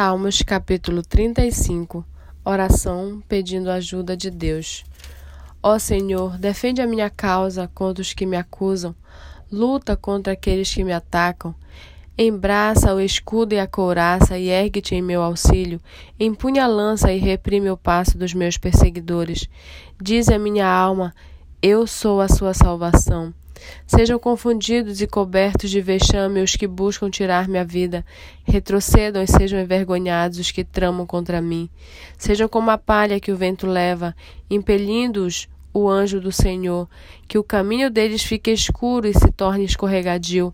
Salmos capítulo 35 Oração pedindo ajuda de Deus. Ó Senhor, defende a minha causa contra os que me acusam, luta contra aqueles que me atacam. Embraça o escudo e a couraça e ergue-te em meu auxílio. Empunha a lança e reprime o passo dos meus perseguidores. Diz a minha alma: Eu sou a sua salvação. Sejam confundidos e cobertos de vexame os que buscam tirar minha vida. Retrocedam e sejam envergonhados os que tramam contra mim. Sejam como a palha que o vento leva, impelindo-os o anjo do Senhor, que o caminho deles fique escuro e se torne escorregadio,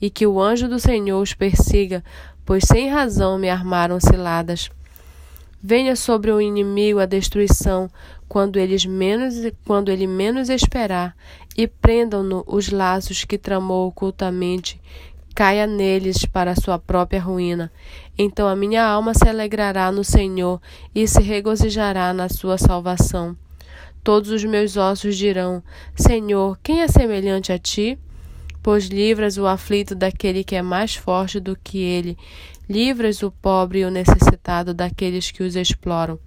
e que o anjo do Senhor os persiga, pois sem razão me armaram ciladas. Venha sobre o inimigo a destruição, quando, eles menos, quando ele menos esperar, e prendam-no os laços que tramou ocultamente, caia neles para sua própria ruína. Então a minha alma se alegrará no Senhor e se regozijará na sua salvação. Todos os meus ossos dirão: Senhor, quem é semelhante a ti? Pois livras o aflito daquele que é mais forte do que ele, livras o pobre e o necessitado daqueles que os exploram.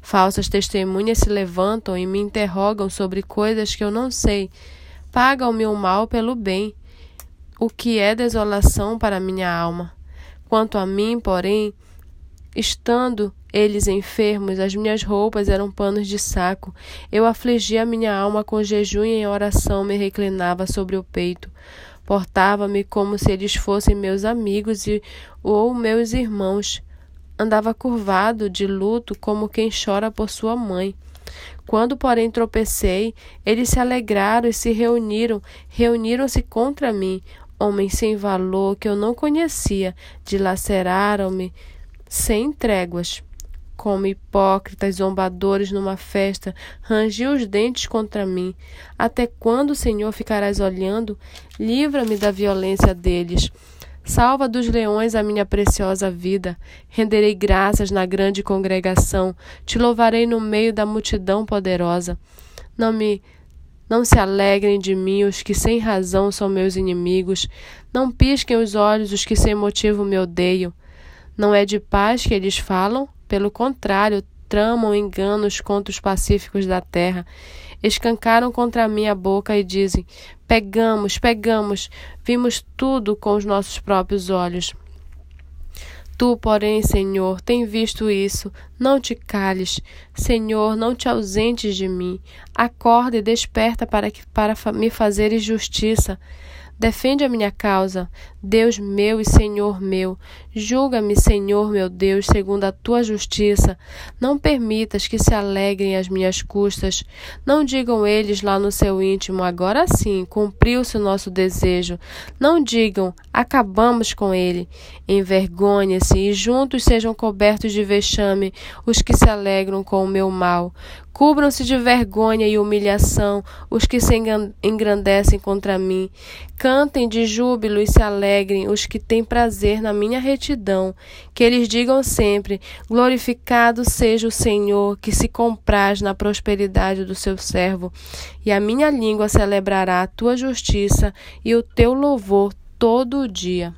Falsas testemunhas se levantam e me interrogam sobre coisas que eu não sei. Paga-me o mal pelo bem, o que é desolação para minha alma. Quanto a mim, porém, estando eles enfermos, as minhas roupas eram panos de saco. Eu afligia minha alma com jejum e em oração me reclinava sobre o peito. Portava-me como se eles fossem meus amigos e, ou meus irmãos. Andava curvado, de luto, como quem chora por sua mãe. Quando, porém, tropecei, eles se alegraram e se reuniram, reuniram-se contra mim, homens sem valor que eu não conhecia, dilaceraram-me sem tréguas. Como hipócritas zombadores numa festa, rangiam os dentes contra mim. Até quando, Senhor, ficarás olhando? Livra-me da violência deles. Salva dos leões a minha preciosa vida. Renderei graças na grande congregação. Te louvarei no meio da multidão poderosa. Não me não se alegrem de mim os que sem razão são meus inimigos. Não pisquem os olhos os que sem motivo me odeiam. Não é de paz que eles falam? Pelo contrário, tramam enganos contra os pacíficos da terra. Escancaram contra mim a boca e dizem: Pegamos, pegamos, vimos tudo com os nossos próprios olhos. Tu, porém, Senhor, tem visto isso. Não te cales. Senhor, não te ausentes de mim. Acorda e desperta para, que, para me fazeres justiça. Defende a minha causa, Deus meu e Senhor meu. Julga-me, Senhor meu Deus, segundo a tua justiça. Não permitas que se alegrem as minhas custas. Não digam eles lá no seu íntimo, agora sim, cumpriu-se o nosso desejo. Não digam, acabamos com ele. Envergonhe-se e juntos sejam cobertos de vexame os que se alegram com o meu mal. Cubram-se de vergonha e humilhação os que se engrandecem contra mim. Cantem de júbilo e se alegrem os que têm prazer na minha retidão. Que eles digam sempre: Glorificado seja o Senhor, que se compraz na prosperidade do seu servo. E a minha língua celebrará a tua justiça e o teu louvor todo o dia.